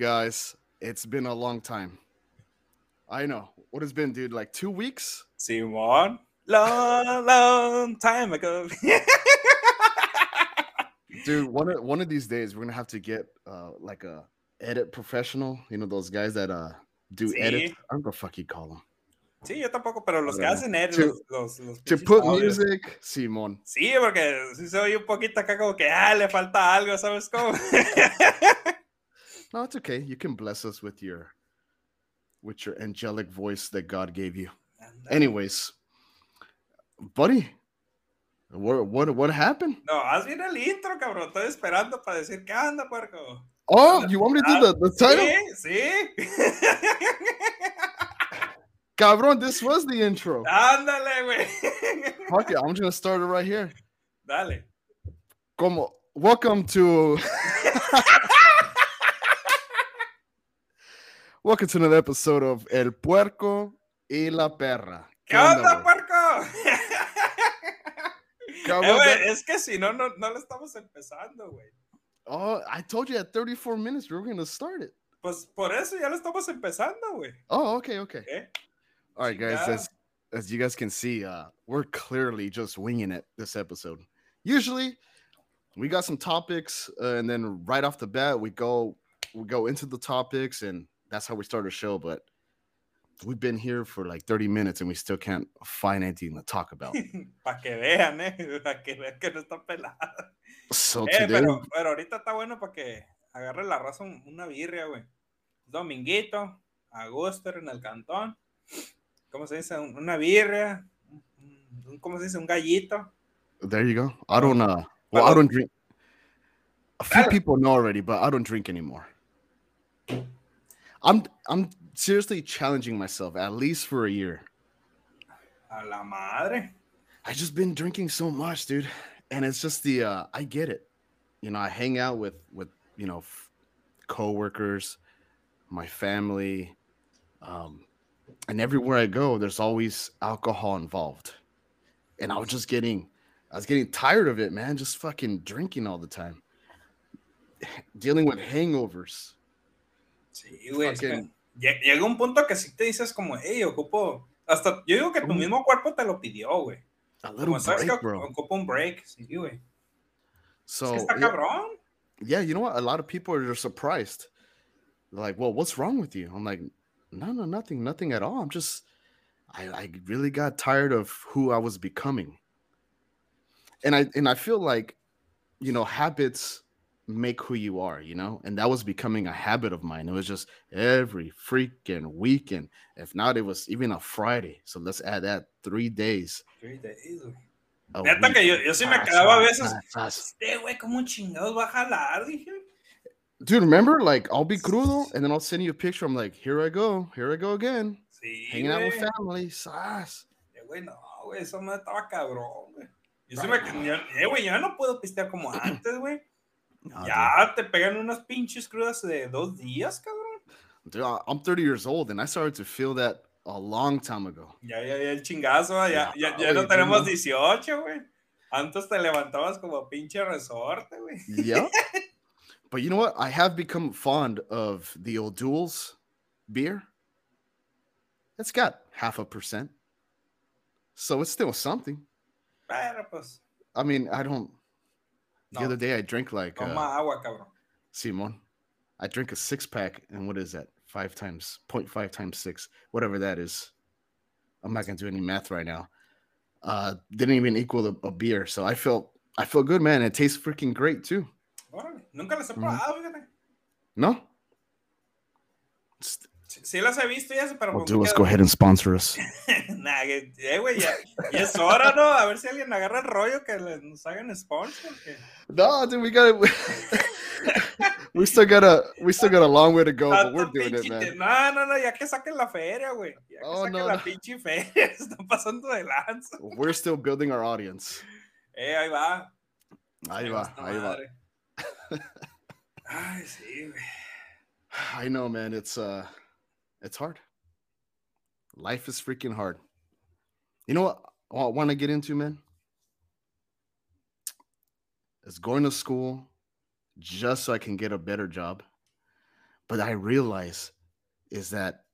Guys, it's been a long time. I know. What has been, dude? Like two weeks? Simon, long, long time ago. dude, one of one of these days we're gonna have to get uh like a edit professional. You know those guys that uh do Sí. edit. I don't know fuck you call them. Sí, yo tampoco, pero los que hacen edit, To- los, los, los To put audios. music, Simon. Sí, porque sí se oye un poquito acá como que, ah, le falta algo, ¿sabes cómo? No, it's okay. You can bless us with your with your angelic voice that God gave you. Uh, Anyways, buddy, what what what happened? No, haz bien el intro, cabrón. Estoy esperando para decir, ¿qué onda, puerco? Oh, you want me to do the, the title? Sí, sí. Cabrón, this was the intro. Ándale, güey. Fuck it, I'm just gonna start it right here. Dale. Como, welcome to welcome to another episode of El Puerco y la Perra. ¿Qué onda, güey? puerco? Eh, that- es que si no, no, no le estamos empezando, güey. Oh, I told you at 34 minutes we were gonna start it. Pues por eso ya lo estamos empezando, güey. Oh, okay, okay. ¿Eh? All right, guys. As as you guys can see, uh, we're clearly just winging it this episode. Usually, we got some topics, uh, and then right off the bat, we go we go into the topics, and that's how we start a show. But we've been here for like 30 minutes, and we still can't find anything to talk about. Para que vean, ¿eh? Para que vean que no está pelada. So Eh, today, pero, pero ahorita está bueno para que agarre la raza una birria, güey. Dominguito, a en el cantón. ¿Cómo se dice? Una birria. un- ¿Cómo se dice? Un gallito. there you go. I don't uh, well, I don't drink. A few people know already, but I don't drink anymore. I'm I'm seriously challenging myself at least for a year. A la madre. I just been drinking so much, dude, and it's just the uh, I get it. You know, I hang out with with you know f- coworkers, my family, um, and everywhere I go, there's always alcohol involved, and I was just getting, I was getting tired of it, man. Just fucking drinking all the time, dealing with hangovers. Sí, güey. es que Llega un punto que sí te dices como, hey, ocupo. Hasta yo digo que tu mismo cuerpo te lo pidió, güey. A little Como sabes break, que bro. ocupa un break. Sí, güey. Es So que está yeah, cabrón. yeah, you know what? A lot of people are surprised. They're like, "Well, what's wrong with you?" I'm like, "No, no, nothing, nothing at all. I'm just, I, I really got tired of who I was becoming, and I and I feel like, you know, habits make who you are, you know, and that was becoming a habit of mine. It was just every freaking weekend. If not, it was even a Friday. So let's add that three days. Sí, te digo, güey. Neta que yo, yo sí me Ah, quedaba a veces. Este güey, ¿cómo chingados va a jalar? Dije. Dude, remember? Like, I'll be crudo, and then I'll send you a picture. I'm like, here I go, here I go again, Sí, hanging out with güey. family. Sas. Eh, güey, no, güey, eso me estaba cabrón, güey. Yo sí me yo- eh, güey, yo ya no puedo pistear como antes, güey. Nah, Ya te pegan unas pinches crudas de dos días, cabrón. dude. Dude, I'm 30 years old, and I started to feel that a long time ago. Ya, ya, ya, el chingazo, ah, ya, ya, ya güey, no tenemos 18, güey. Antes te levantabas como pinche resorte, güey. Yeah. but you know what? I have become fond of the O'Doul's beer. It's got half a percent. So it's still something. Pero pues, I mean, I don't. The other day I drank like toma uh, agua, cabrón. Simon. I drink a six pack, and what is that? Five times 0.5 times six, whatever that is. I'm not gonna do any math right now. Uh, didn't even equal a, a beer, so I felt I feel good, man. It tastes freaking great too. Órale, nunca las he probado. No, Just- Sí, las he visto ya, pero well, dude, let's go ahead and sponsor us. Nah, que- eh, güey, ya, ya es hora, ¿no? A ver si alguien agarra el rollo que nos hagan sponsor. que- No, dude, we got we still got a we still got a long way to go, but we're doing it, man. No, no, no, ya que saquen la feria, güey. Ya que Oh, saquen no, la no. pinche feria, están pasando de lanza. We're still building our audience. Eh, ahí va. Ahí va, ahí va. Ay, sí, güey. I know, man. It's uh, it's hard. Life is freaking hard. You know what I want to get into, man? Is going to school just so I can get a better job. but I realize is that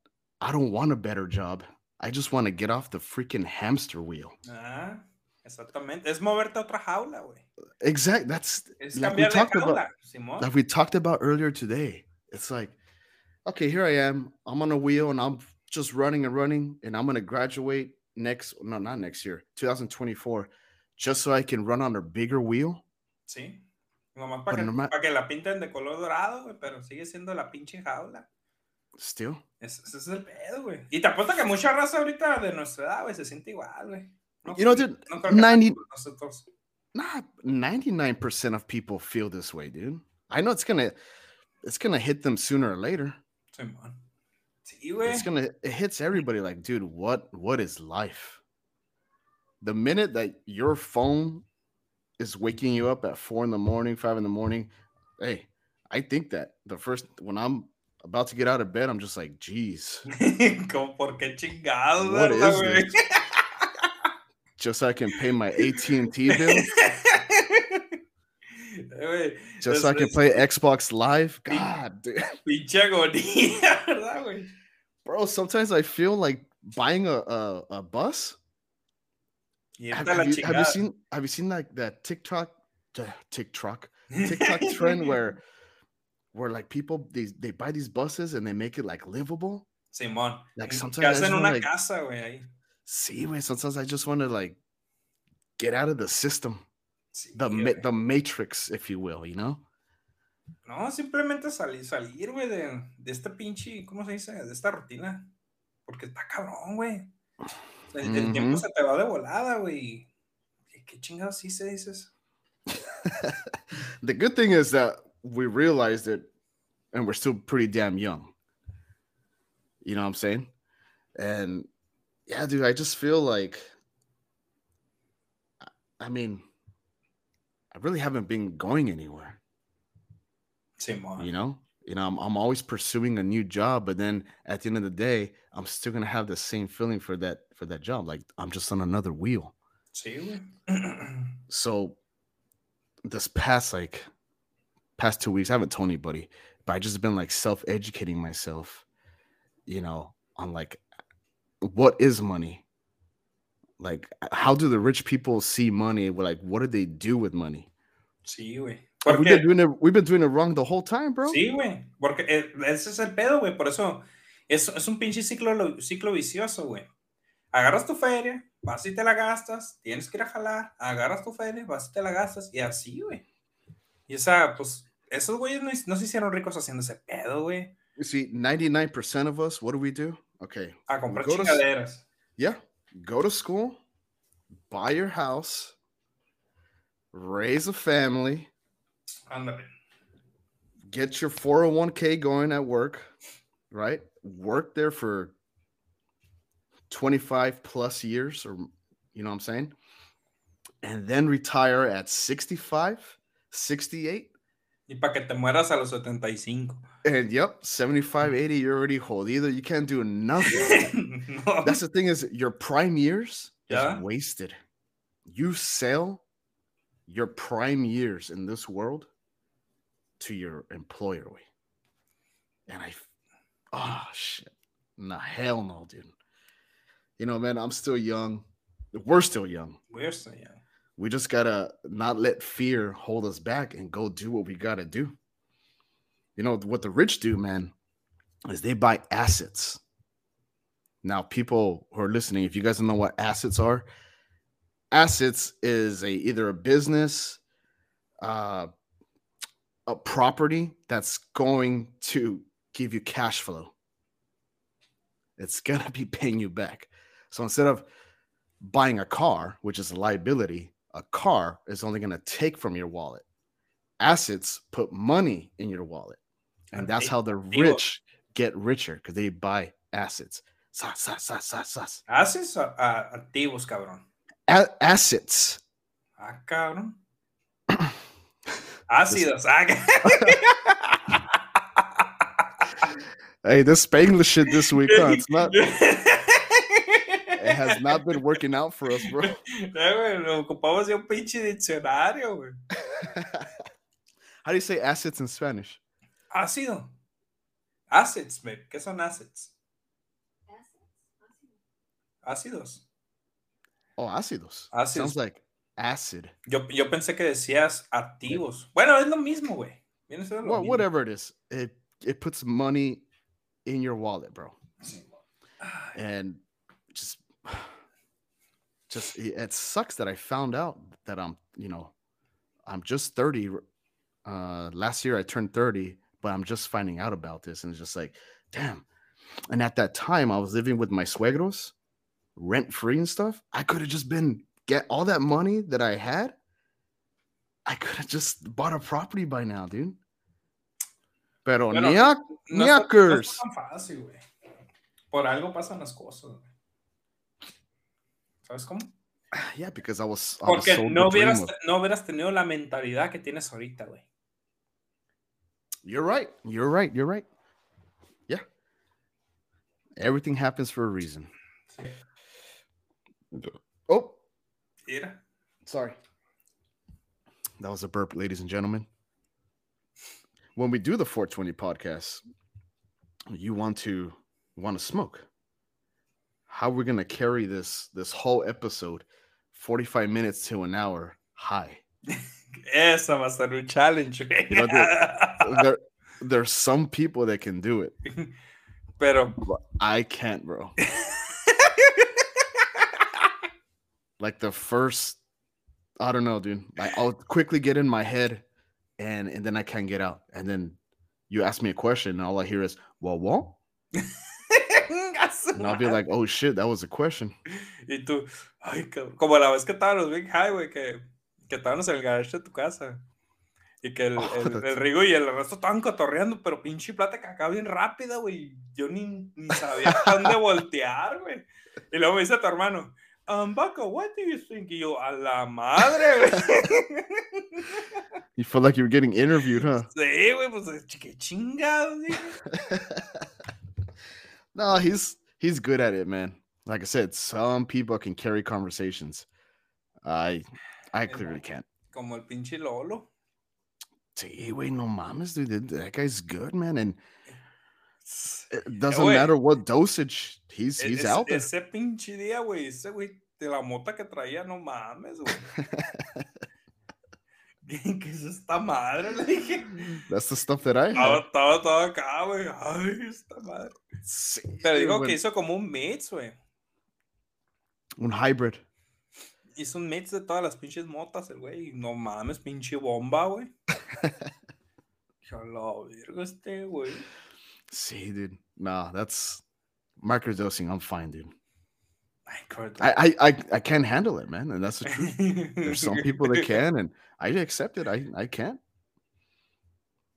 I don't want a better job. I just want to get off the freaking hamster wheel. Ah, exactamente. Es moverte a otra jaula, güey. Exact. That's Es like we talked about. Simón. Like we talked about earlier today. It's like, okay, here I am. I'm on a wheel and I'm just running and running, and I'm gonna graduate next. No, not next year, 2024, just so I can run on a bigger wheel. Sí. Nomás para que, nomás- pa' que la pinten de color dorado, pero sigue siendo la pinche jaula. Still, Ese, ese es el pedo, güey. Y te apuesto que mucha raza ahorita de nuestra edad, güey, se siente igual, güey. No, You know, dude, no 90 nosotros. not 99% of people feel this way, dude. I know it's gonna, it's gonna hit them sooner or later. Simón. Sí. It's gonna, it hits everybody. Like, dude, what, what is life? The minute that your phone is waking you up at four in the morning, five in the morning, hey, I think that the first when I'm about to get out of bed, I'm just like, geez, Como por qué chingados, What ¿verdad, is güey? just so I can pay my AT and T bill, Just so I can play Xbox Live. God, dude. pinche agonía, ¿verdad, güey? bro. Sometimes I feel like buying a a, a bus. Have, have you, have you seen have you seen like that TikTok TikTok TikTok trend where where like people they, they buy these buses and they make it like livable? Simón. Like, que sometimes I hacen just una wanna, like- casa, güey, ahí. See, wait, sometimes I just want to like get out of the system, the ma- the matrix, if you will, you know? No, simplemente salir, salir, güey, de, de esta pinche, ¿cómo se dice? De esta rutina. Porque está cabrón, güey. O sea, el, el tiempo se te va de volada, güey. ¿Qué, chingados sí se dices? the good thing is that we realized it and we're still pretty damn young. You know what I'm saying? And yeah, dude, I just feel like I mean, I really haven't been going anywhere, Simón. you know? You know, I'm, I'm always pursuing a new job, but then at the end of the day, I'm still gonna have the same feeling for that for that job. Like I'm just on another wheel. Güey. so this past like past two weeks, I haven't told anybody, but I just been like self-educating myself, you know, on like what is money? Like how do the rich people see money? Like what do they do with money? Sí, güey. Like, we've been doing it, we've been doing it wrong the whole time, bro. sí, güey. Porque eh, ese es el pedo, güey. Por eso es, es un pinche ciclo, lo- ciclo vicioso, güey. Agarras tu feria, vas y te la gastas, tienes que ir a jalar, agarras tu feria, vas y te la gastas, y así, güey. Y esa, pues, esos güeyes no, no se hicieron ricos haciendo ese pedo, güey. You see, 99% of us, what do we do? Okay. A comprar Go to chingaderas. Yeah. Go to school, buy your house, raise a family, Ándale. get your 401k going at work, right? Work there for 25 plus years, or you know what I'm saying? And then retire at 65, 68. Y para que te mueras a los 75. And yep, 75, 80, you're already jodido. You can't do nothing. no. That's the thing is your prime years Yeah. is wasted. You sell your prime years in this world to your employer. Way. And I, oh shit, nah, hell no, dude. You know, man, I'm still young. We're still young. We're still young. We just gotta not let fear hold us back and go do what we gotta do. You know what the rich do, man, is they buy assets. Now, people who are listening, if you guys don't know what assets are, assets is a either a business, uh, a property that's going to give you cash flow. It's gonna be paying you back. So instead of buying a car, which is a liability, a car is only going to take from your wallet. Assets put money in your wallet. And that's how the rich get richer because they buy assets. Sas, sas, sas, sas, sas. Haces a- a- activos, cabrón. A- assets. Ah, cabrón. Ácidos. Ah, Hey, this Spanglish shit this week, huh? It's not. It has not been working out for us, bro. Ocupamos de un pinche diccionario. How do you say assets in Spanish? Ácido. Assets, babe. ¿Qué son assets? Ácidos. Oh, ácidos. Ácidos. Sounds like acid. Yo, yo pensé que decías activos. Bueno, es lo mismo, güey. Well, mismo. whatever it is, it it puts money in your wallet, bro. And just just it it sucks that I found out that I'm, you know, I'm just 30. Uh last year I turned 30, but I'm just finding out about this and it's just like, damn. And at that time I was living with my suegros, rent free and stuff. I could have just been get all that money that I had. I could have just bought a property by now, dude. Pero Bueno, niak, No está, no Knackers. está tan fácil, güey. Por algo pasan las cosas. ¿Sabes cómo? yeah, because I was, I Porque no hubieras, no hubieras tenido la mentalidad que tienes ahorita, güey. You're right. You're right. You're right. Yeah. Everything happens for a reason. Oh, Yeah. sorry. That was a burp, ladies and gentlemen. When we do the 420 podcast, you want to want to smoke. How we're gonna carry this this whole episode, 45 minutes to an hour high. Esa va a ser un challenge. You know, there there's some people that can do it. Pero. but I can't, bro. like the first i don't know dude like i'll quickly get in my head and and then i can't get out and then you ask me a question and all i hear is well what and i'll be like oh shit that was a question Y tú, ay. Como la vez que estábamos bien high, güey, que, que estábamos en el garage de tu casa. Y que el, Oh, el, el Rigo y el resto estaban cotorreando, pero pinche plática acá bien rápida, güey. Yo ni, ni sabía a dónde voltear, güey. Y luego me dice tu hermano, um, Baco, what do you think? Y yo, a la madre, güey. you feel like you're getting interviewed huh Sí, güey, pues qué güey. no he's he's good at it man like i said some people can carry conversations i i clearly can't Como el pinche Lolo. Sí, wait, no mames, dude. That- guy's good, man. And it doesn't güey. matter what dosage he's E- he's ese- out there. Ese pinche día, güey, ese güey, de la mota que traía, no mames, güey. ¿Qué es esta madre? Le dije. That's the stuff that I have. estaba todo acá, güey. Ay, esta madre. Sí, Pero digo que hizo como un mix, güey. un hybrid. Hizo un mix de todas las pinches motas, el güey. No mames, pinche bomba, güey. Verga este, güey. See, dude. Nah, that's microdosing. I'm fine, dude. I, I I I can't handle it, man. And that's the truth. There's some people that can, and I accept it. I I can't.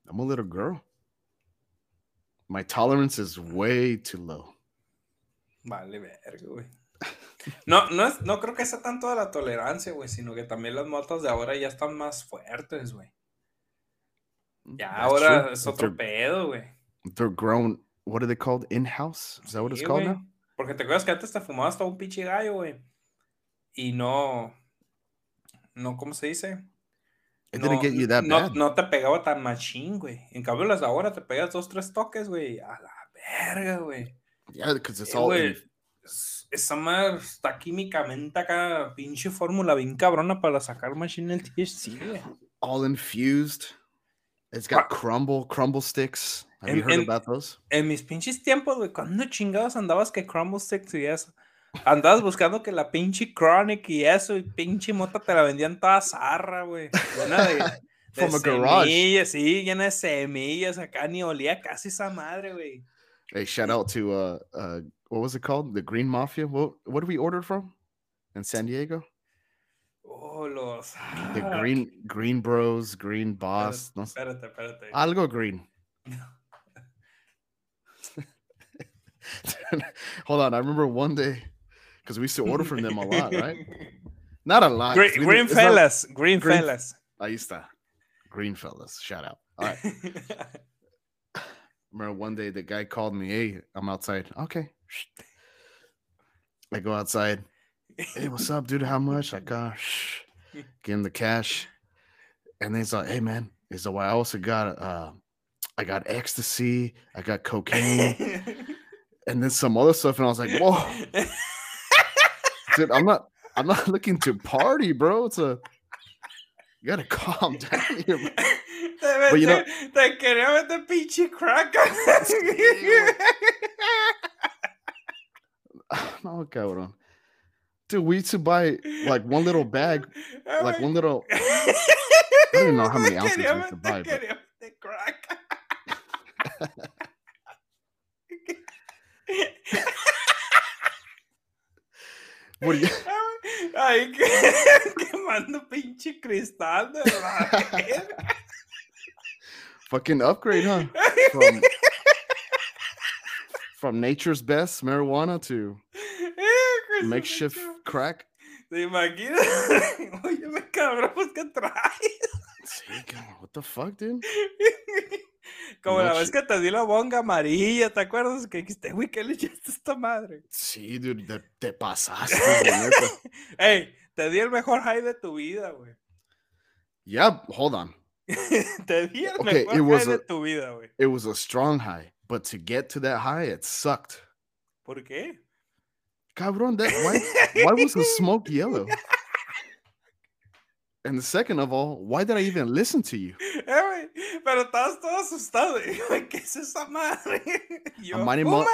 I'm a little girl. My tolerance is way too low. Vale, verga, güey. No, no, es, no creo que sea tanto de la tolerancia, güey, sino que también las motas de ahora ya están más fuertes, güey. Ya That's ahora true. es otro they're, pedo, güey. they're grown. What are they called? In house? Is that what it's Sí, called güey. now? Porque te acuerdas que antes te fumabas todo un pinche gallo, güey. Y no. No, ¿cómo se dice? It no, didn't get you that no, bad. no te pegaba tan machín, güey. En cambio, las de ahora te pegas dos, tres toques, güey. A la verga, güey. Yeah, because it's Eh, all es- Esa madre está químicamente acá, pinche fórmula bien cabrona para sacar machine el THC, güey. all infused. It's got crumble, crumble sticks. Have you En- heard en- about those? En mis pinches tiempos, güey, ¿cuándo chingados andabas que Crumble Sticks y eso? Andabas buscando que la pinche Chronic y eso, y pinche mota te la vendían toda zarra, güey. Llena de, de From a garage. semillas, sí, llena de semillas, acá ni olía casi esa madre, güey. Hey, shout out to uh uh what was it called? The Green Mafia. What what did we order from in San Diego? Oh, los. The Green Green Bros, Green Boss. no Espérate, espérate. Algo green. Hold on, I remember one day because we used to order from them a lot, right? Not a lot. Green, green it's not- fellas, green, Green- fellas. Ahí está. Green fellas. Shout out. All right. remember one day the guy called me, Hey, I'm outside. Okay. I go outside. Hey, what's up, dude? How much? I got shh. Give him the cash. And then he's like, Hey man, he's like, well, I also got uh I got ecstasy, I got cocaine, and then some other stuff, and I was like, whoa, dude, I'm not, I'm not looking to party, bro. It's a, you gotta calm down here. Bro. But you know- te- quería meter pinche crack. no, cabrón. Dude, we used to buy like one little bag, like one little. I don't even know how many ounces we used to buy, but-. What do you? Ay, que- quemando pinche cristal de la. Fucking upgrade, huh? From from nature's best marijuana to Hijo de su makeshift crack. ¿Te imaginas? Oye, me cabrón, pues que traes. Sí, cabrón, what the fuck, dude? Como la vez que te di la bonga amarilla, ¿te acuerdas? Que dijiste, güey, ¿qué le echaste a esta madre? Sí, dude, te, te pasaste. Ey, te di el mejor high de tu vida, güey. yeah, hold on. te di el Okay, mejor high de a- tu vida, güey. It was a strong high, but to get to that high, it sucked. ¿Por qué? Cabrón, that why why was the smoke yellow? And the second of all, why did I even listen to you? Güey, pero estabas todo asustado. Yo, ¿qué es esa madre? Yo, minding my-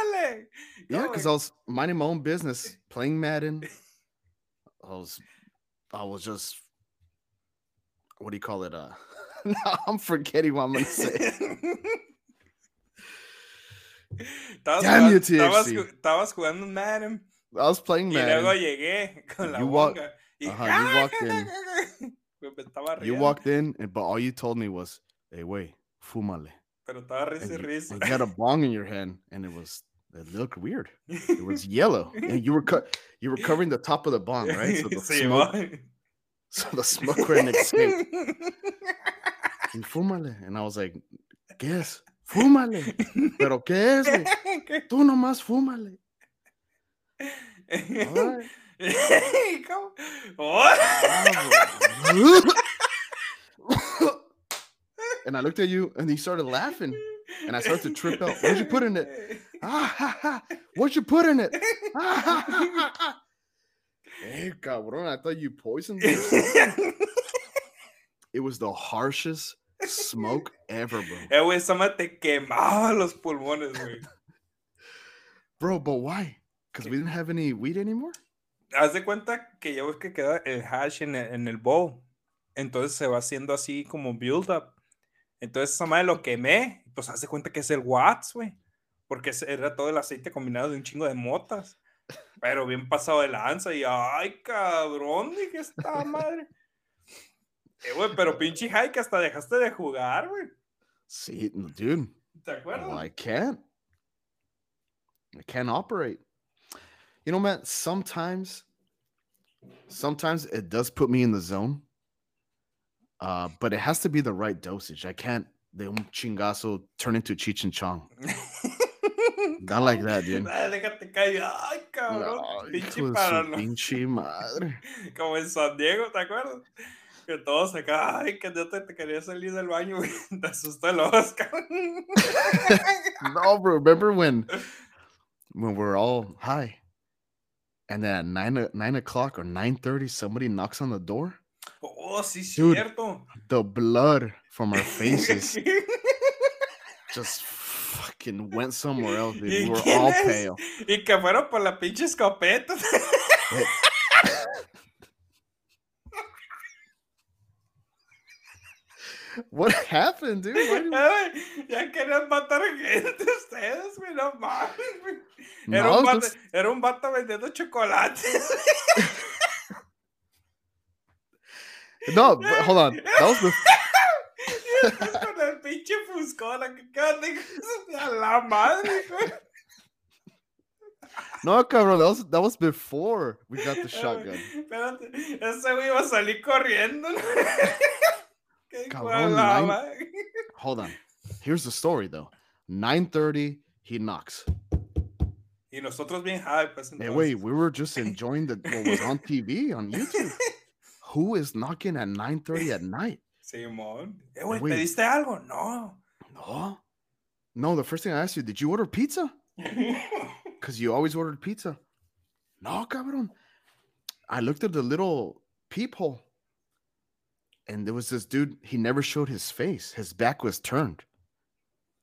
Yeah, because. I was minding my own business, playing Madden. I was, I was just, what do you call it? Uh, I'm forgetting what I'm gonna say. Damn you, TFC. Estabas jugando Madden I was playing y luego llegué con la You walk- y- Ajá, you ¡Ah! walked in. You walked in, and but all you told me was, "Hey, wait, fumale." Pero estaba risa you, risa. and you had a bong in your hand, and it was it looked weird. It was yellow, and you were cut. You were covering the top of the bong, right? So the Sí, smoke, so the smoke couldn't escape. And fúmale, and I was like, "¿Qué es? Fúmale." Pero qué es? Tú nomás fúmale. All right. ¿Cómo? Oh. and I looked at you, and you started laughing. And I started to trip out. What'd you put in it? Ah, ha, ha. What'd you put in it? Ah, ha, ha, ha. Hey, cabrón, I thought you poisoned me. It was the harshest smoke ever, bro. Eh, güey, esa te quemaba los pulmones, güey. Bro, but why? Because we didn't have any weed anymore? Haz de cuenta que ya ves que queda el hash en el, en el bowl. Entonces se va haciendo así como build up. Entonces esa madre lo quemé. Pues haz de cuenta que es el watts, güey. Porque era todo el aceite combinado de un chingo de motas. Pero bien pasado de lanza. Y ay, cabrón, dije esta madre. Eh, güey, pero pinche high que hasta dejaste de jugar, güey. See, dude, ¿Te acuerdas? well, I can't. I can't operate. You know, man, sometimes, sometimes it does put me in the zone. Uh, but it has to be the right dosage. I can't de un chingazo turn into Cheech and Chong. Not like that, dude. Déjate caer. Ay, cabrón. Pinche hijo de su parano- pinche madre. Como en San Diego, ¿te acuerdas? Que todos acá, ay, que yo te, te quería salir del baño, güey. Te asustó el Oscar. No, bro. Remember when when we're all high, and then at nine o'clock or nine thirty, somebody knocks on the door. Oh, sí, Dude. cierto. The blood from our faces just fucking went somewhere else, dude. We were all es? pale. y que fueron por la pinche escopeta. What happened, dude? Why Ay, ya querían matar gente ustedes, güey, no mames, güey. Era, No, un vato, era un vato vendiendo chocolates. no, but hold on. That was the Y después con el pinche fuscona que a la madre, güey. no, cabrón. That was that was before we got the shotgun. Espérate, ese güey iba a salir corriendo. Cabrón, nine-. Hold on. Here's the story though. Nine thirty, he knocks. Y nosotros bien high, pues Hey, wait, we were just enjoying the what was on TV on YouTube. Who is knocking at 9:30 at night? Simón. Eh, güey, Güey. ¿pediste algo? No. No. No, the first thing I asked you, did you order pizza? Because you always ordered pizza. No, cabrón. I looked at the little peephole, and there was this dude. He never showed his face. His back was turned,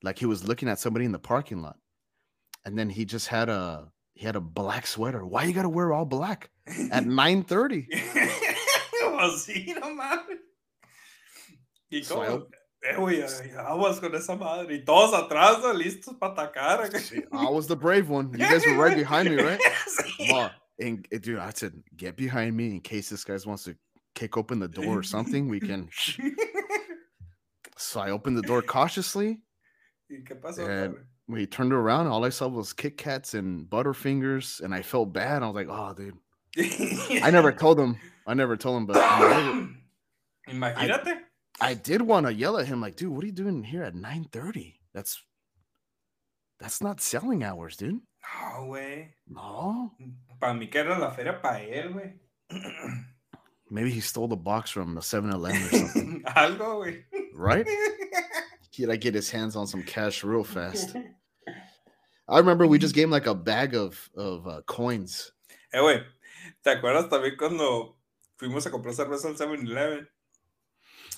like he was looking at somebody in the parking lot. And then he just had a he had a black sweater. Why you gotta wear all black at nine thirty? pues sí, no mames. Y So como, I hope- eh, güey, ay, eh, aguas con esa madre. Y todos atrás, ¿no? listos para atacar. Eh. I was the brave one. You guys were right behind me, right? And dude, I said, get behind me in case this guy wants to kick open the door or something. We can. So I opened the door cautiously. ¿Y qué pasó? And- he turned around, all I saw was Kit Kats and Butterfingers, and I felt bad. I was like, oh, dude. I never told him. I never told him, but I, Imagínate. I did want to yell at him, like, dude, what are you doing here at 9:30? That's that's not selling hours, dude. No, güey. No. Para mí que era la feria para él, güey. Maybe he stole the box from the 7-Eleven or something, Algo, güey. right? He'd like get his hands on some cash real fast. I remember we just gave him like a bag of of uh, coins. Eh, güey, ¿te acuerdas también cuando fuimos a comprar cerveza al 7-Eleven?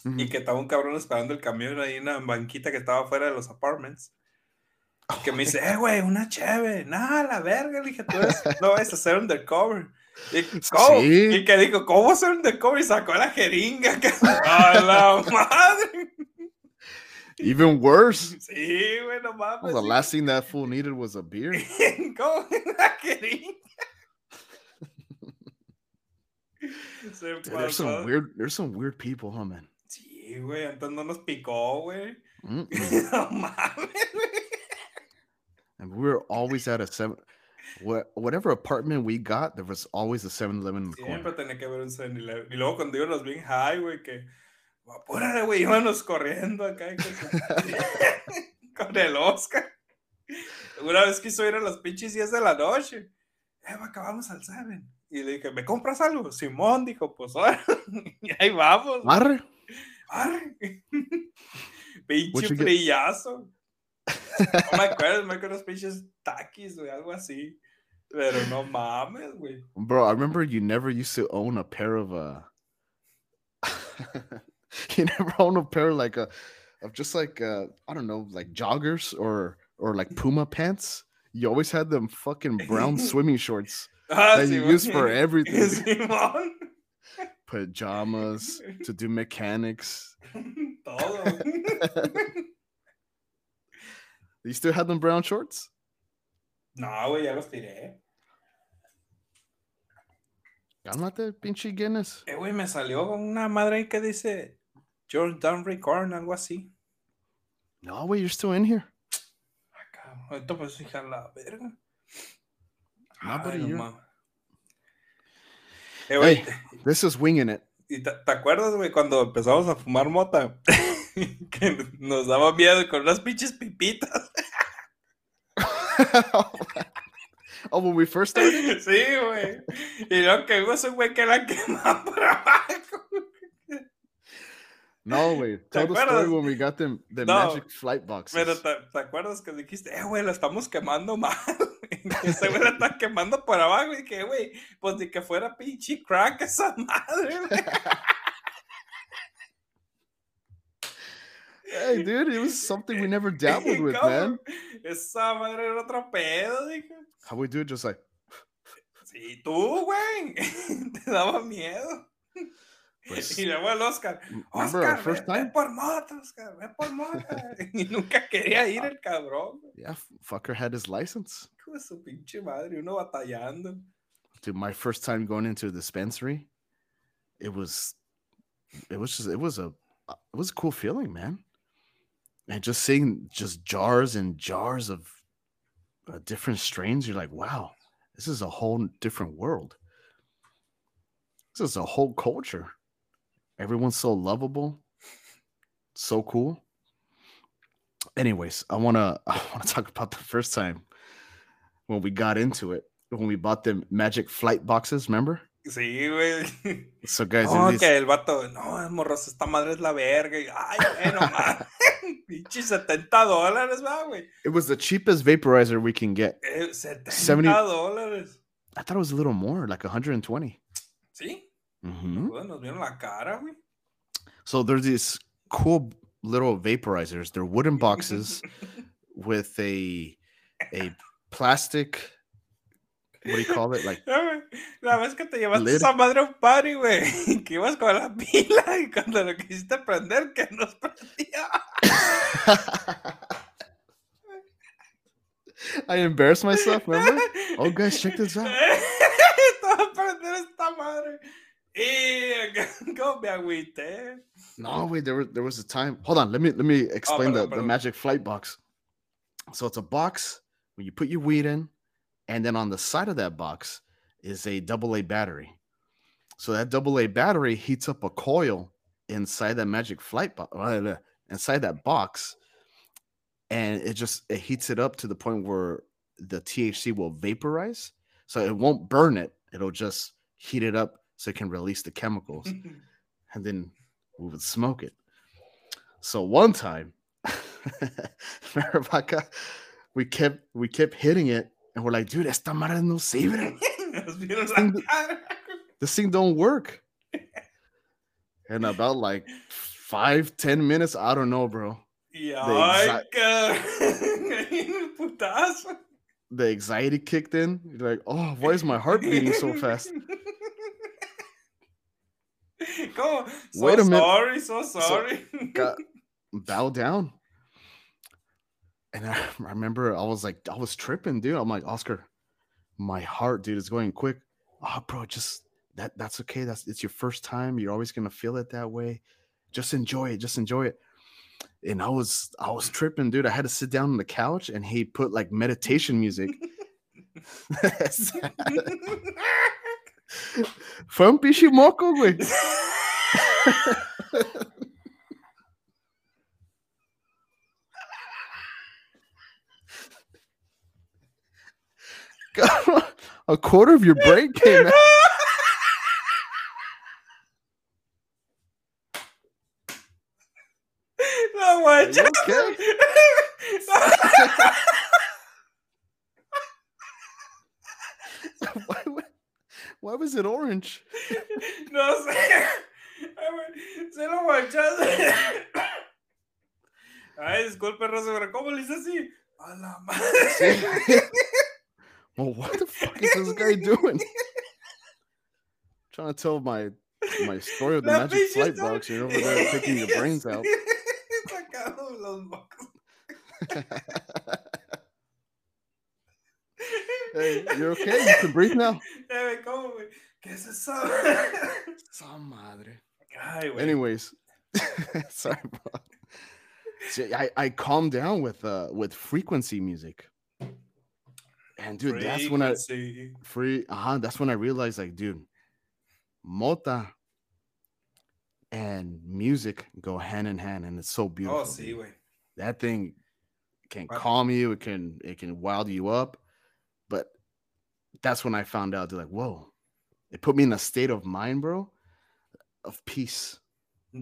Mhm. Y que estaba un cabrón esperando el camión ahí en una banquita que estaba fuera de los apartments. Que me dice, eh, güey, una cheve. Nada, la verga. Le dije, tú eres, no vas a hacer undercover. Y, ¿cómo? Sí. y que dijo, ¿cómo hacer undercover? Y sacó la jeringa. Que, ¡A la madre! Even worse. Sí, güey, no Well, mames. the last thing that fool needed was a beer. ¿Cómo? La jeringa. Se Dude, there's some weird. There's some weird people, huh, man? Sí, güey, entonces no nos picó, güey. Mm-mm. No mames, güey. and we were always at a seven. What whatever apartment we got, there was always a 7-Eleven in the Siempre corner. tenía que haber un 7-Eleven. Y luego cuando íbamos bien high, güey, que apúrale, güey, íbamos corriendo acá con el Oscar. Una vez quiso ir a las pinches 10 de la noche. Eh, acabamos al 7. Y le dije, ¿me compras algo? Simón dijo, pues ahora. Y ahí vamos. Arre. Arre. Pinche frillazo. No me acuerdo, me acuerdo los pinches taquis, güey, algo así. Pero no mames, güey. Bro, I remember you never used to own a pair of uh you never own a pair like a of just like uh I don't know, like joggers or or like Puma pants. You always had them fucking brown swimming shorts Ah, that you use for everything. Pajamas to do mechanics. You still had them brown shorts? No, güey, ya los tiré. Cálmate, pinche Guinness. Eh, güey, me salió una madre que dice Jordan Recorn, algo así. No, wait, you're still in here. Acá, ahorita pues hija la verga. Buddy, no. Eh, güey, Hey. This is winging it. ¿y te, te acuerdas, güey, cuando empezamos a fumar mota? que nos daba miedo con unas pinches pipitas. oh, when we first started? Sí, güey. Y luego que vimos un güey que la quemaba por abajo. No. Tell the story when we got them the No, magic flight boxes. Pero te, te acuerdas que dijiste, eh, güey, la estamos quemando mal. Ese güey la está quemando por abajo. Y que, güey, pues ni que fuera pinche crack esa madre, güey. hey, dude, it was something we never dabbled with, man. Esa madre era otro pedo, dije. How we do it just like, Sí, tú, güey. Te daba miedo. Pues, Y luego el Oscar. remember Oscar, first time? por mota, Oscar, por mota. Y nunca quería ir el cabrón. Yeah, fucker had his license. Hijo su pinche madre, uno batallando. Dude, my first time going into a dispensary, it was, it was just, it was a, it was a cool feeling, man. And just seeing just jars and jars of uh, different strains, you're like, wow, this is a whole different world. This is a whole culture. Everyone's so lovable, so cool. Anyways, I wanna I wanna talk about the first time when we got into it when we bought them magic flight boxes. Remember? Sí, güey. So guys, No, que el vato, no, morros, esta madre es la verga. Y, ay, güey, no mames. Pinche 70 dólares, güey. It was the cheapest vaporizer we can get. Eh, 70 70 dólares. I thought it was a little more, like 120. Sí. Hmm Pues nos vieron la cara, güey. So there's these cool little vaporizers. They're wooden boxes with a a plastic. What do you call it? Like La vez que te llevaste Lid. esa madre a un party, güey, que ibas con la pila y cuando lo quisiste prender, que nos prendía. I embarrassed myself. Remember? Oh, guys, check this out. Estaba go back with madre. Y cómo me agüité. No, wait. There was there was a time. Hold on. Let me let me explain perdón, the, the magic flight box. So it's a box where you put your weed in, and then on the side of that box is a double A battery. So that double A battery heats up a coil inside that magic flight box, uh, inside that box, and it just it heats it up to the point where the THC will vaporize. So it won't burn it; it'll just heat it up so it can release the chemicals mm-hmm. and then we would smoke it. So one time, Marivaca, we kept we kept hitting it, and we're like, dude, esta madre no sirve. La cara. This thing don't work. And about like five, ten minutes, I don't know, bro. Yeah, The ay, exact- cabrón. Putazo. The anxiety kicked in. You're like, oh, why is my heart beating so fast? ¿Cómo? So Wait a minute. sorry, so sorry. Got bow down. And I, I remember I was like, I was tripping, dude. I'm like, Oscar, my heart, dude, is going quick. Oh, bro, just that that's okay. That's it's your first time. You're always gonna feel it that way. Just enjoy it. Just enjoy it. And I was I was tripping, dude. I had to sit down on the couch and he put like meditation music. Fue un pichi moco, güey. a quarter of your brain came out. No you okay? why, wa- why was it orange? No sé. Se lo manchaste. Ay, disculpe, Rosa, pero ¿cómo le hice así? A la madre. well, what the fuck is this guy doing? Trying to tell my my story of the La magic flight box. You're over there taking your brains out. Sacando los mocos. Hey, you're okay? You can breathe now. Eh, güey, ¿Cómo, güey? ¿Qué es eso? Sa madre. Ay, güey. Anyways, sorry, bro. See, I, I calmed down with uh with frequency music. And dude, that's when I Frequency. free uh-huh, that's when I realized like, dude, mota and music go hand in hand and it's so beautiful. Oh, sí, dude. güey. That thing can Wow. calm you, it can it can wild you up. That's when I found out, they're like, whoa, it put me in a state of mind, bro, of peace.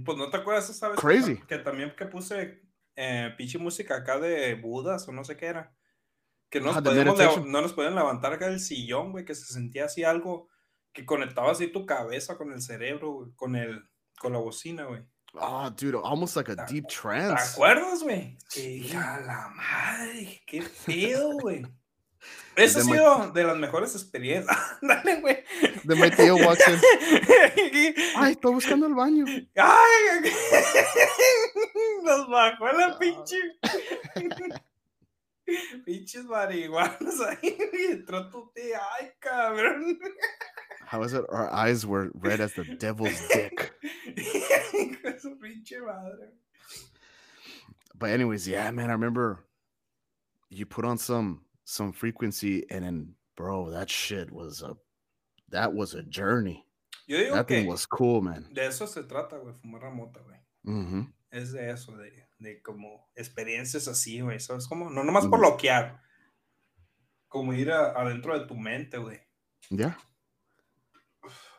Pues no te acuerdas esa vez que Crazy. ta- que, también que puse eh, pinche música acá de Budas o no sé qué era. Que no nos, Ah, podíamos no nos podían levantar acá del sillón, güey, que se sentía así algo que conectaba así tu cabeza con el cerebro, güey, con el con la bocina, güey. Oh, dude, almost like a deep ¿Te trance. acuerdas, güey? Que a la madre, qué feo, güey. Esa ha De my- sido de las mejores experiencias. Dale, güey. Then my tío walks in. Ay, estoy buscando el baño. Ay, nos bajó la Ah. pinche. Pinches marihuanos ahí. y Entró tu tía. Ay, cabrón. How is it? Our eyes were red as the devil's dick. Su pinche madre. But anyways, yeah, man, I remember you put on some some frequency and then bro, that shit was a that was a journey. Yo digo That que thing was cool, man. de eso se trata, güey, fumar la mota, güey. hmm Es de eso, de, de como experiencias así, güey. ¿Sabes cómo? No nomás por Ujú. loquear. Como ir a- adentro de tu mente, güey. Yeah.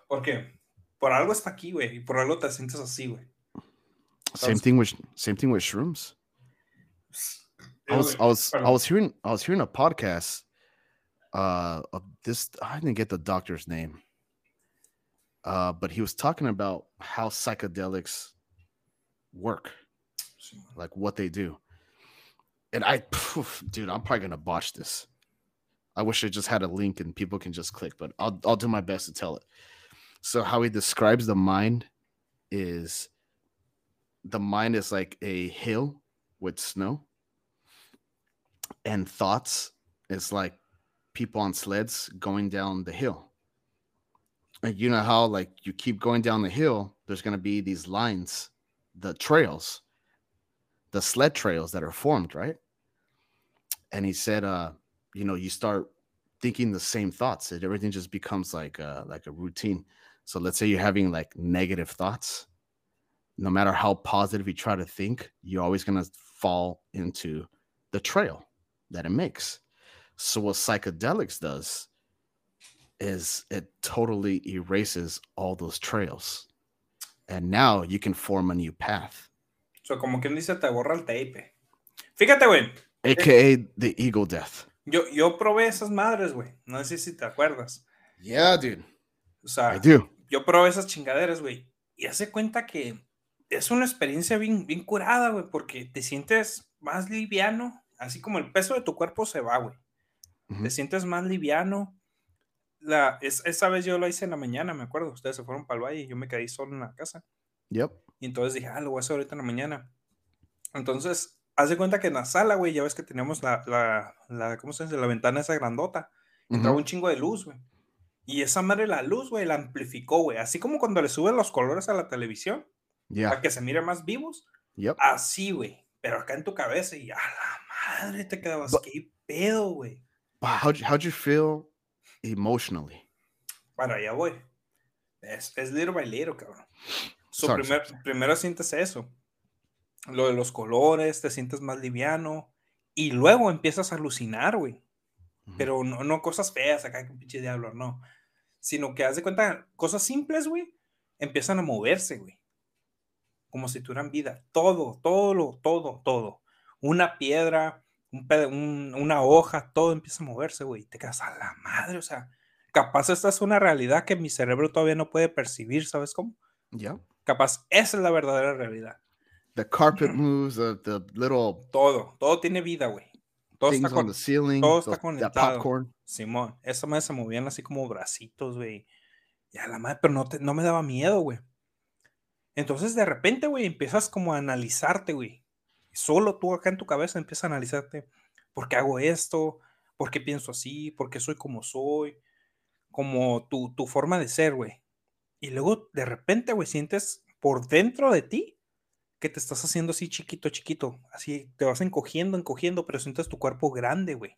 Porque por algo está aquí, güey. Y por algo te sientes así, güey. Same thing with same thing with shrooms. I was I was I was hearing I was hearing a podcast uh of this I didn't get the doctor's name. Uh but he was talking about how psychedelics work, like what they do. And I poof, dude, I'm probably gonna botch this. I wish I just had a link and people can just click, but I'll I'll do my best to tell it. So how he describes the mind is the mind is like a hill with snow and thoughts is like people on sleds going down the hill. And you know how like you keep going down the hill, there's gonna be these lines, the trails, the sled trails that are formed, right? And he said, uh, you know, you start thinking the same thoughts, and everything just becomes like uh like a routine. So let's say you're having like negative thoughts, no matter how positive you try to think, you're always gonna fall into the trail that it makes. So what psychedelics does is it totally erases all those trails. And now you can form a new path, O sea, como quien dice, te borra el tape. Fíjate, güey. aka the ego death. Yo, yo probé esas madres, güey. No sé si te acuerdas. Yeah, dude. O sea, I do. yo probé esas chingaderas, güey. Y hace cuenta que es una experiencia bien, bien curada, güey, porque te sientes más liviano, así como el peso de tu cuerpo se va, güey. Te sientes más liviano. La, es, esa vez yo lo hice en la mañana, me acuerdo. Ustedes se fueron para el valle y yo me quedé solo en la casa. Yep. Y entonces dije, ah, lo voy a hacer ahorita en la mañana. Entonces, haz de cuenta que en la sala, güey, ya ves que teníamos la, la, la ¿cómo se dice? La ventana esa grandota. Entraba un chingo de luz, güey. Y esa madre, la luz, güey, la amplificó, güey. Así como cuando le suben los colores a la televisión, Yeah. para que se mire más vivos. Yep. Así, güey. Pero acá en tu cabeza y a la madre te quedabas, But- qué pedo, güey. How'd you, how'd you feel emotionally? Para allá voy. Es, es little by little, cabrón. So, Sorry, primer- sorry, Primero sientes eso. Lo de los colores, te sientes más liviano. Y luego empiezas a alucinar, güey. Pero no, no cosas feas, acá que pinche diablo, no. Sino que haz de cuenta, cosas simples, güey, empiezan a moverse, güey. Como si tuvieran vida. Todo, todo, todo, todo. Una piedra, un un- una hoja, todo empieza a moverse, güey. Te quedas a la madre, o sea, capaz esta es una realidad que mi cerebro todavía no puede percibir, ¿sabes cómo? Yep. Capaz, esa es la verdadera realidad. The carpet moves, the, the little Todo, todo tiene vida, güey. Todo está con- the ceiling, todo está conectado. popcorn. Simón, esa madre se movían así como bracitos, güey. Y a la madre, pero no, te- no me daba miedo, güey. Entonces, de repente, güey, empiezas como a analizarte, güey. Y Solo tú acá en tu cabeza empiezas a analizarte. ¿Por qué hago esto? ¿Por qué pienso así? ¿Por qué soy como soy? Como tu, tu forma de ser, güey. Y luego, de repente, güey, sientes por dentro de ti que te estás haciendo así chiquito, chiquito. Así te vas encogiendo, encogiendo, pero sientes tu cuerpo grande, güey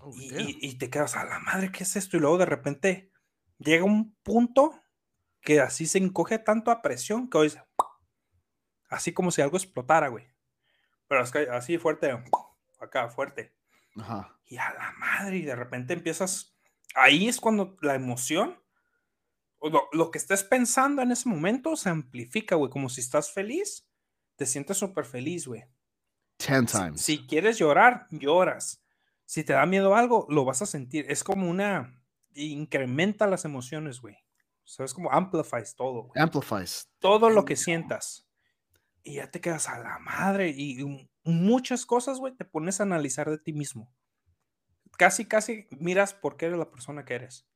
Oh, y, damn. y- y te quedas a la madre, ¿qué es esto? Y luego de repente llega un punto que así se encoge tanto a presión que hoy así como si algo explotara, güey. Pero es que así fuerte, acá fuerte. Ajá. Y a la madre, y de repente empiezas. Ahí es cuando la emoción, o lo, lo que estés pensando en ese momento se amplifica, güey. Como si estás feliz, te sientes súper feliz, güey. Ten Si- times. Si, quieres llorar, lloras. Si te da miedo algo, lo vas a sentir. Es como una. Incrementa las emociones, güey. O sea, es como amplifies todo, güey. Amplifies. Todo lo que sientas. Y ya te quedas a la madre. Y muchas cosas, güey, te pones a analizar de ti mismo. Casi, casi miras por qué eres la persona que eres.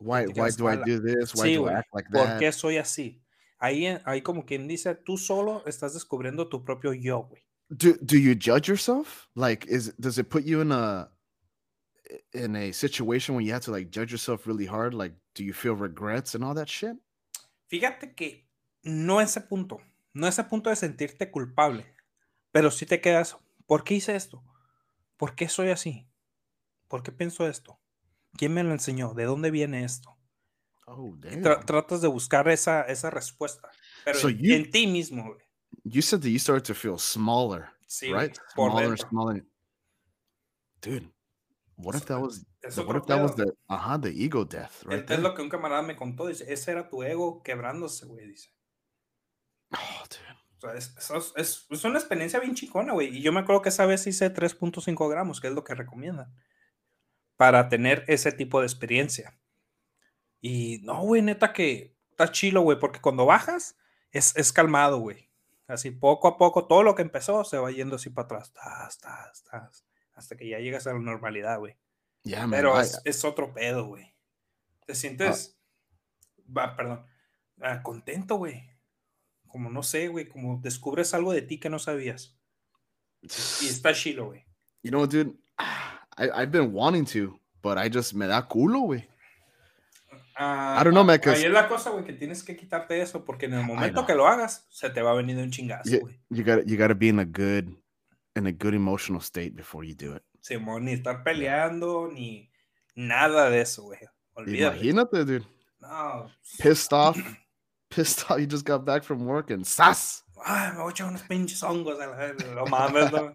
Why why do I do this? Why Sí, do I act like ¿Por that? qué soy así? Ahí, en- ahí como quien dice, tú solo estás descubriendo tu propio yo, güey. Do do you judge yourself? Like is does it put you in a in a situation where you have to like judge yourself really hard? Like do you feel regrets and all that shit? Fíjate que no ese punto, no ese punto de sentirte culpable, pero si te quedas, ¿por qué hice esto? ¿Por qué soy así? ¿Por qué pienso esto? ¿Quién me lo enseñó? ¿De dónde viene esto? Oh tra- tratas de buscar esa, esa respuesta, pero So en, you- en ti mismo, güey. You said that you started to feel smaller, Sí, right? Smaller smaller. Dude, what if that was Es what if that was the uh-huh the ego death right Es lo que un camarada me contó, dice, ese era tu ego quebrándose, güey, dice. Oh, dude. O sea, es, es, es, es una experiencia bien chicona, güey. Y yo me acuerdo que esa vez hice 3.5 gramos, que es lo que recomiendan para tener ese tipo de experiencia. Y no, güey, neta que está chilo, güey, porque cuando bajas es, es calmado, güey. Así poco a poco, todo lo que empezó se va yendo así para atrás, tas, tas, tas, hasta que ya llegas a la normalidad, güey. Yeah. Pero es, otro pedo, güey. Te sientes, va, perdón, ah, contento, güey. Como no sé, güey, como descubres algo de ti que no sabías. Y está chilo, güey. you know what, dude? I, I've been wanting to, but I just me da culo, güey. Ah, I don't know, man, Ahí es la cosa, güey, que tienes que quitarte eso, porque en el momento que lo hagas, se te va a venir un chingazo, You, güey. you got you got to be in a good in a good emotional state before you do it. Simón, ni estar peleando, ni nada de eso, güey. Olvídate. Imagínate, dude. No. Pissed off, pissed off. You just got back from work and sas Ay, me voy a echar unos pinches hongos a la vez. No mames, no.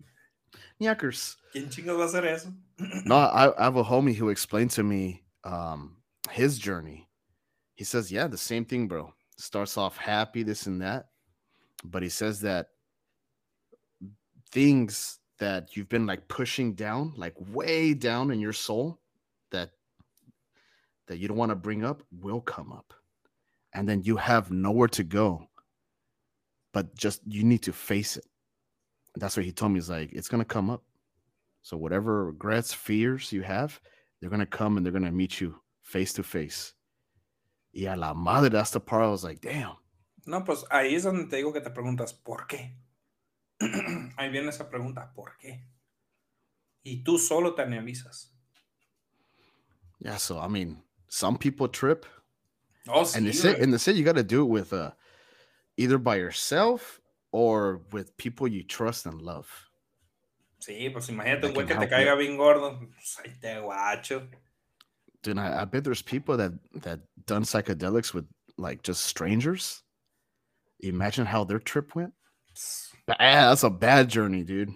knackers. ¿Quién chingados va a hacer eso? No, I, I have a homie who explained to me um his journey. He says, yeah, the same thing, bro. Starts off happy, this and that, but he says that things that you've been like pushing down, like way down in your soul, that that you don't want to bring up, will come up, and then you have nowhere to go. But just you need to face it. That's what he told me. He's like, it's gonna come up. So whatever regrets, fears you have, they're gonna come and they're gonna meet you face to face. Yeah, la madre, that's the part I was like, damn. No, pues ahí es donde te digo que te preguntas, ¿por qué? ahí viene esa pregunta, ¿por qué? Y tú solo te analizas. Yeah, so I mean, some people trip, Sí, and the say, güey. and they say you got to do it with uh, either by yourself or with people you trust and love. Sí, pues imagínate un güey que te caiga bien gordo. Pues ahí te guacho. Dude, I, I bet there's people that that done psychedelics with like just strangers. Imagine how their trip went. Bad, that's a bad journey, dude.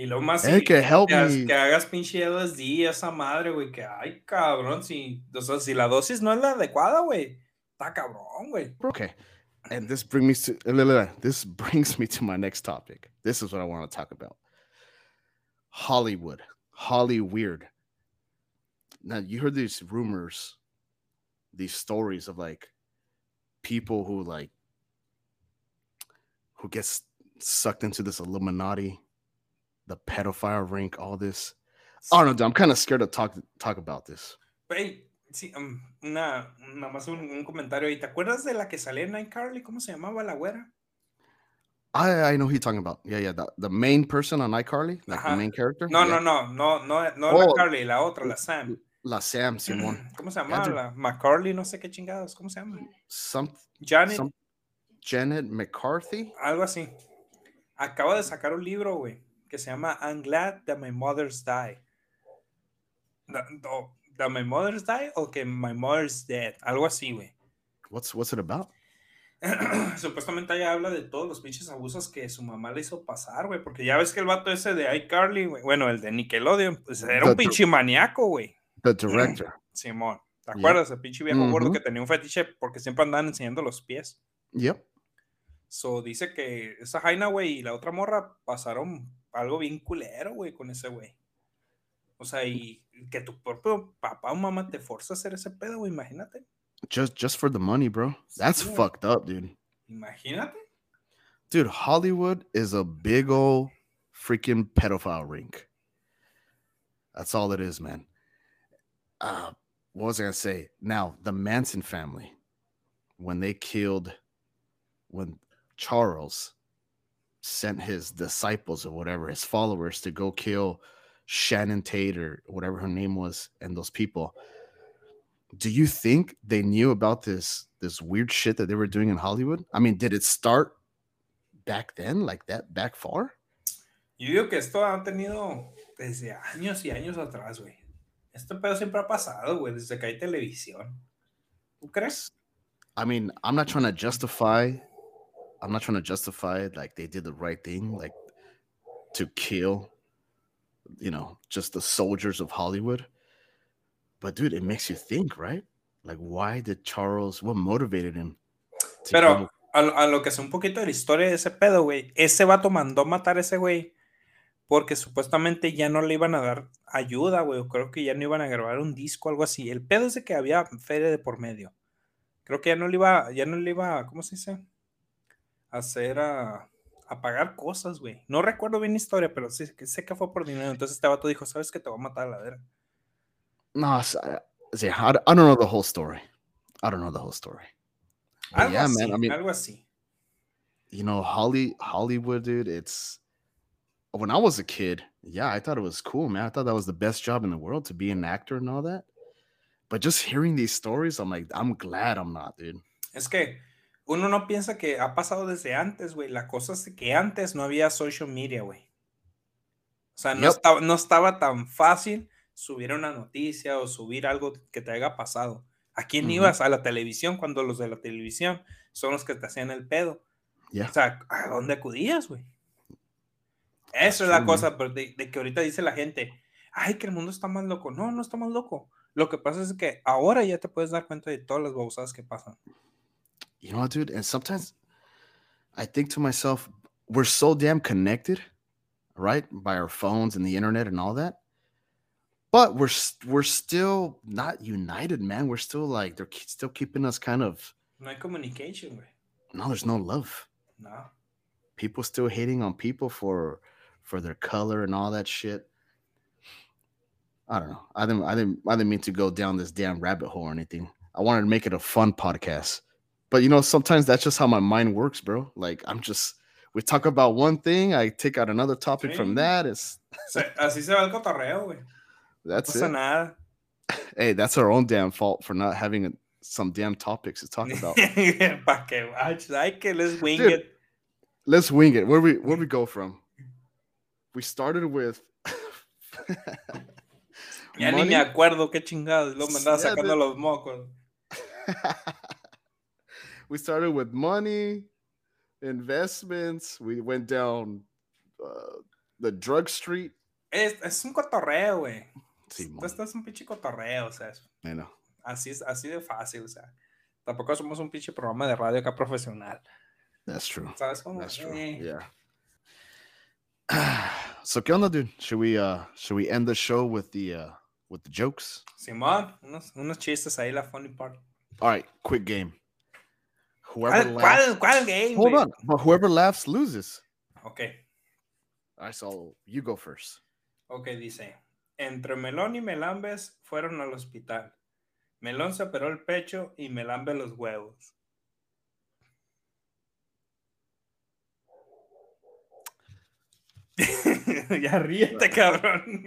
Y lo más Hey, sí, que help que, que hagas pinche dos días esa madre, güey, que ay, cabrón, si, o sea, si la dosis no es la adecuada, güey, está cabrón, güey. Okay. And this brings me to this brings me to my next topic. This is what I want to talk about. Hollywood. Holly weird. Now you heard these rumors, these stories of like people who like who gets sucked into this Illuminati, the pedophile ring, all this. I don't know, dude, I'm kind of scared to talk talk about this. Güey, sí, um, una, nada más un, un comentario ahí. ¿Te acuerdas de la que salía en iCarly? ¿Cómo se llamaba la güera? I I know who you're talking about. Yeah, yeah. The, the main person on iCarly, like the Ajá. main character. No, yeah. no, no, no, no, no Oh. la Carly, la otra, la Sam. La Sam Simon. ¿Cómo se llamaba? dude. La McCarley, no sé qué chingados, ¿cómo se llama? Some Janet, some Janet McCarthy. algo así. Acaba de sacar un libro, güey, que se llama I'm Glad That My Mother's Die. No, That My Mother's Die o que My Mother's Dead, algo así, güey. What's what's it about? Supuestamente ella habla de todos los pinches abusos que su mamá le hizo pasar, güey, porque ya ves que el vato ese de iCarly, güey, bueno, el de Nickelodeon, pues era un pinche maníaco, güey. The director. Simón, ¿te acuerdas? El pinche viejo gordo Ujú. que tenía un fetiche porque siempre andaban enseñando los pies. Yep. So dice que esa Jaina, güey, y la otra morra pasaron algo bien culero, güey, con ese güey. O sea, y que tu propio papá o mamá te forza a hacer ese pedo, güey, imagínate. Just just for the money, bro. That's Yeah. fucked up, dude. Imagínate. Dude, Hollywood is a big old freaking pedophile rink. That's all it is, man. Uh, what was I gonna say? Now, the Manson family, when they killed, when Charles sent his disciples or whatever, his followers to go kill Shannon Tate or whatever her name was, and those people. Do you think they knew about this this weird shit that they were doing in Hollywood? I mean, did it start back then, like that, back far? Yo digo que esto ha tenido desde años y años atrás, güey. Este pedo siempre ha pasado, güey, desde que hay televisión. ¿Tú crees? I mean, I'm not trying to justify. I'm not trying to justify it like they did the right thing, like to kill, you know, just the soldiers of Hollywood. But dude, it makes you think, right? Like, why did Charles? What motivated him? Pero a, a lo que sé un poquito de la historia de ese pedo, güey. Ese vato mandó matar a ese güey porque supuestamente ya no le iban a dar ayuda, güey. Creo que ya no iban a grabar un disco o algo así. El pedo es de que había feria de por medio. Creo que ya no le iba, ya no le iba, ¿cómo se dice? Hacer a, a pagar cosas, güey. No recuerdo bien la historia, pero sí, que sé que fue por dinero. Entonces este vato dijo, ¿sabes que te va a matar a la verga? No, s- I, I, I don't know the whole story. I don't know the whole story. But Algo yeah, así, man. I mean, algo así. you know, Holly Hollywood, dude. It's when I was a kid. Yeah, I thought it was cool, man. I thought that was the best job in the world to be an actor and all that. But just hearing these stories, I'm like, I'm glad I'm not, dude. Es que uno no piensa que ha pasado desde antes, güey. La cosa es que antes no había social media, güey. O sea, no, estaba, no estaba tan fácil subir una noticia o subir algo que te haya pasado. ¿A quién ibas? A la televisión, cuando los de la televisión son los que te hacían el pedo. Yeah. O sea, ¿a dónde acudías, güey? Eso es la cosa, de, de que ahorita dice la gente, ay, que el mundo está más loco. No, no está más loco. Lo que pasa es que ahora ya te puedes dar cuenta de todas las babosadas que pasan. You know what, dude? And sometimes I think to myself, we're so damn connected, right? By our phones and the internet and all that. But we're we're still not united, man. We're still like they're still keeping us kind of No communication, no, there's no love. No. People still hating on people for for their color and all that shit. I don't know. I didn't I didn't I didn't mean to go down this damn rabbit hole or anything. I wanted to make it a fun podcast. But you know, sometimes that's just how my mind works, bro. Like I'm just we talk about one thing, I take out another topic from that. It's así se va el cotorreo, güey. That's pasa it. nada. Hey, that's our own damn fault for not having a, some damn topics to talk about. Pa' que. Ay, que les wing Dude. it. Let's wing it. Where we where we go from? We started with Ya ni me acuerdo qué chingados. Lo me andaba Yeah, sacando los mocos. we started with money, investments. We went down uh, the drug street. Es, es un cotorreo, güey. Simón. Esto es un pinche cotorreo, o sea, know. así, es- así de fácil, o sea. Tampoco somos un pinche programa de radio acá profesional. That's true. ¿Sabes cómo? That's true. Eh, Yeah. so, ¿qué onda, dude? Should we uh should we end the show with the uh with the jokes? Simón, unos, unos chistes ahí, la funny part. All right, quick game. Whoever ¿Cuál, laughs, cuál, cuál game, hold güey? on, but whoever laughs loses. Ok, All right, so you go first. ok, dice. Entre Melón y Melambes fueron al hospital. Melón se operó el pecho y Melambe los huevos. ya ríete, cabrón.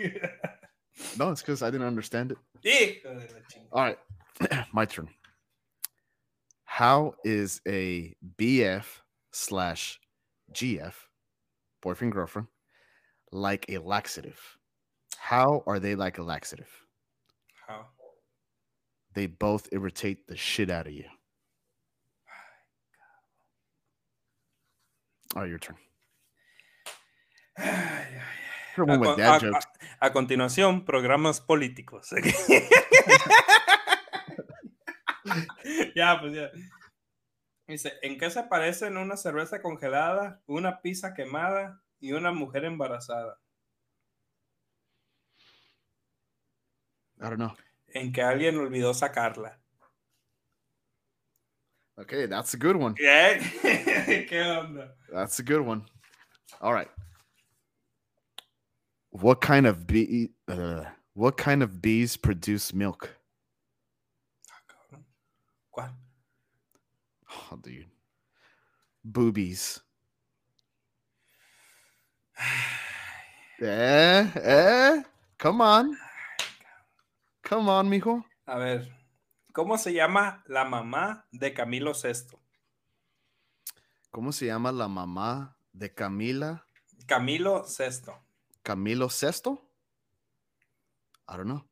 No, it's because I didn't understand it. Hijo de la. All right, my turn. How is a BF slash GF, boyfriend girlfriend, like a laxative? How are they like a laxative? How? They both irritate the shit out of you. All right, your turn. Ay, ay. Sure, A, with con- dad a- a- a continuación, programas políticos. ya, pues ya. Dice, ¿en qué se parecen una cerveza congelada, una pizza quemada y una mujer embarazada? I don't know. En que alguien olvidó sacarla. Okay, that's a good one. ¿Qué? ¿Qué onda? That's a good one. All right. What kind of bee? Uh, what kind of bees produce milk? Ah, cabrón. ¿Cuál? Oh, dude. Boobies. Eh, eh. Come on. Come on, mijo. A ver, ¿cómo se llama la mamá de Camilo VI? ¿Cómo se llama la mamá de Camila? Camilo VI, Camilo Sesto? I don't know.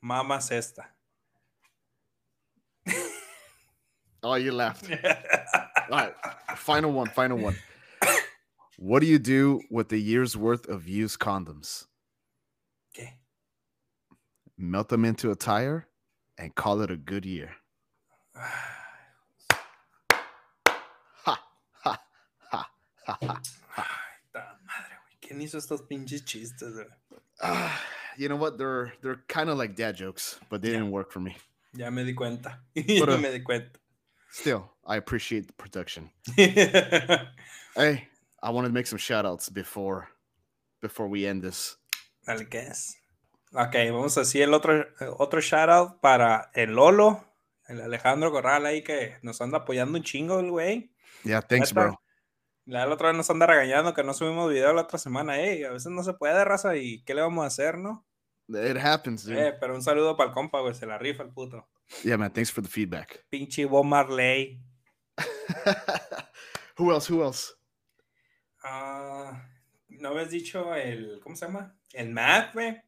mamá cesta. Oh, you laughed. All right. Final one. Final one. What do you do with the year's worth of used condoms? ¿Qué? Melt them into a tire and call it a good year. Ha. Ta madre, güey. ¿Quién hizo estos pinches chistes. Ah, you know what? They're they're kind of like dad jokes, but they Yeah. didn't work for me. Ya me di cuenta. Ya me di cuenta. Still, I appreciate the production. Hey, I wanted to make some shout outs before before we end this. Dale, ¿qué es? Ok, vamos a decir el otro, otro shout out para el Lolo, el Alejandro Corral ahí que nos anda apoyando un chingo, el güey. Yeah, thanks, Neta, bro. La otra vez nos anda regañando que no subimos video la otra semana. Ey, a veces no se puede, raza, y ¿qué le vamos a hacer, no? It happens, dude. Eh, pero un saludo para el compa, güey, se la rifa el puto. Yeah, man. Thanks for the feedback. Pinche Bob Marley. who else? Who else? Ah, ¿No habías dicho el, ¿cómo se llama? El Matt, güey.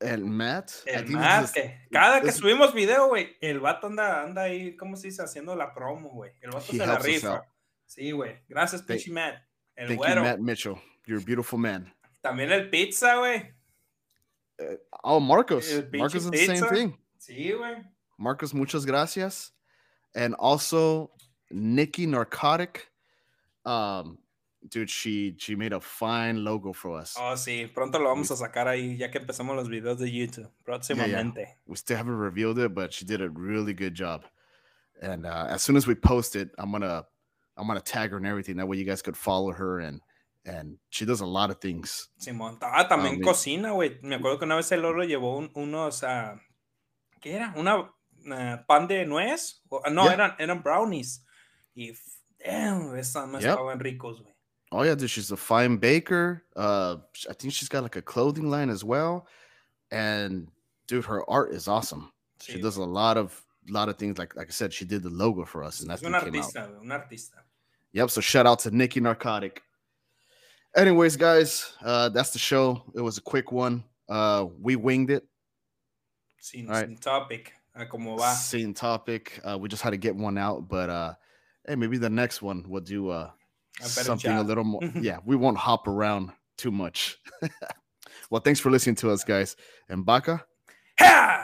And Matt. El Matt, que cada que subimos video, güey, el vato anda, anda ahí, ¿cómo se dice? Haciendo la promo, güey. El vato se la rifa. Sí, güey. Gracias, Thank- pinche Matt. El Thank güero. you, Matt Mitchell. You're a beautiful man. También el pizza, güey. Oh, Marcos. El Marcos is the same thing. Sí, güey. Marcos, muchas gracias. And also Nikki Narcotic. Um, dude, she she made a fine logo for us. Oh, sí. Pronto lo vamos a sacar ahí, ya que empezamos los videos de YouTube. Próximamente. We still haven't revealed it, but she did a really good job. And uh, as soon as we post it, I'm gonna I'm gonna tag her and everything. That way you guys could follow her and and she does a lot of things. Simón. Ah, también mi- cocina, güey. Me acuerdo que una vez el Lolo llevó un- unos, ah, ¿qué era? Una ah, pan de nuez. O- no, Yeah. eran, eran brownies. Y, damn, esas no Yep. estaban ricos, güey. Oh yeah, dude, she's a fine baker. Uh, I think she's got like a clothing line as well. And dude, her art is awesome. She does a lot of lot of things. Like like I said, she did the logo for us, and that's what came out. artista, un artista. Yep. So shout out to Nikki Narcotic. Anyways, guys, uh, that's the show. It was a quick one. Uh, we winged it. Alright. sin topic, a como va. Same topic. Uh, we just had to get one out, but uh, hey, maybe the next one we'll do uh A something a little more. yeah, we won't hop around too much. well, thanks for listening to us, guys. And Baka. ¡Ja!